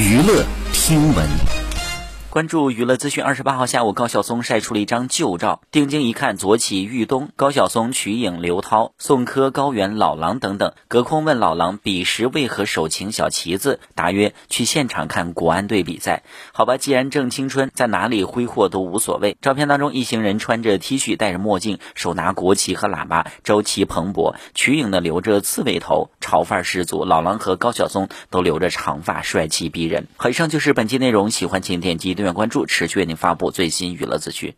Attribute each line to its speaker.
Speaker 1: 娱乐听闻。
Speaker 2: 关注娱乐资讯，二十八号下午，高晓松晒出了一张旧照。定睛一看，左起玉东、高晓松、瞿颖、刘涛、宋柯、高原、老狼等等。隔空问老狼，彼时为何手擎小旗子？答曰：去现场看国安队比赛。好吧，既然正青春，在哪里挥霍都无所谓。照片当中，一行人穿着 T 恤，戴着墨镜，手拿国旗和喇叭，朝气蓬勃。瞿颖呢，留着刺猬头，潮范十足。老狼和高晓松都留着长发，帅气逼人。好，以上就是本期内容，喜欢请点击。订阅关注，持续为您发布最新娱乐资讯。